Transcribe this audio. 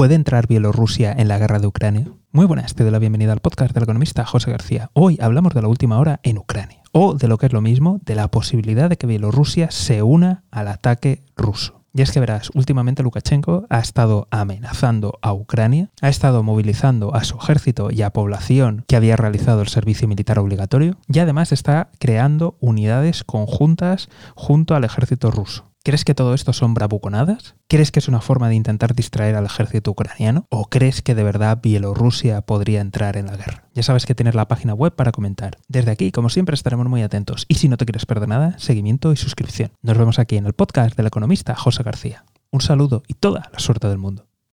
¿Puede entrar Bielorrusia en la guerra de Ucrania? Muy buenas, te doy la bienvenida al podcast del economista José García. Hoy hablamos de la última hora en Ucrania, o de lo que es lo mismo, de la posibilidad de que Bielorrusia se una al ataque ruso. Y es que verás, últimamente Lukashenko ha estado amenazando a Ucrania, ha estado movilizando a su ejército y a población que había realizado el servicio militar obligatorio, y además está creando unidades conjuntas junto al ejército ruso. ¿Crees que todo esto son bravuconadas? ¿Crees que es una forma de intentar distraer al ejército ucraniano? ¿O crees que de verdad Bielorrusia podría entrar en la guerra? Ya sabes que tienes la página web para comentar. Desde aquí, como siempre, estaremos muy atentos. Y si no te quieres perder nada, seguimiento y suscripción. Nos vemos aquí en el podcast del economista José García. Un saludo y toda la suerte del mundo.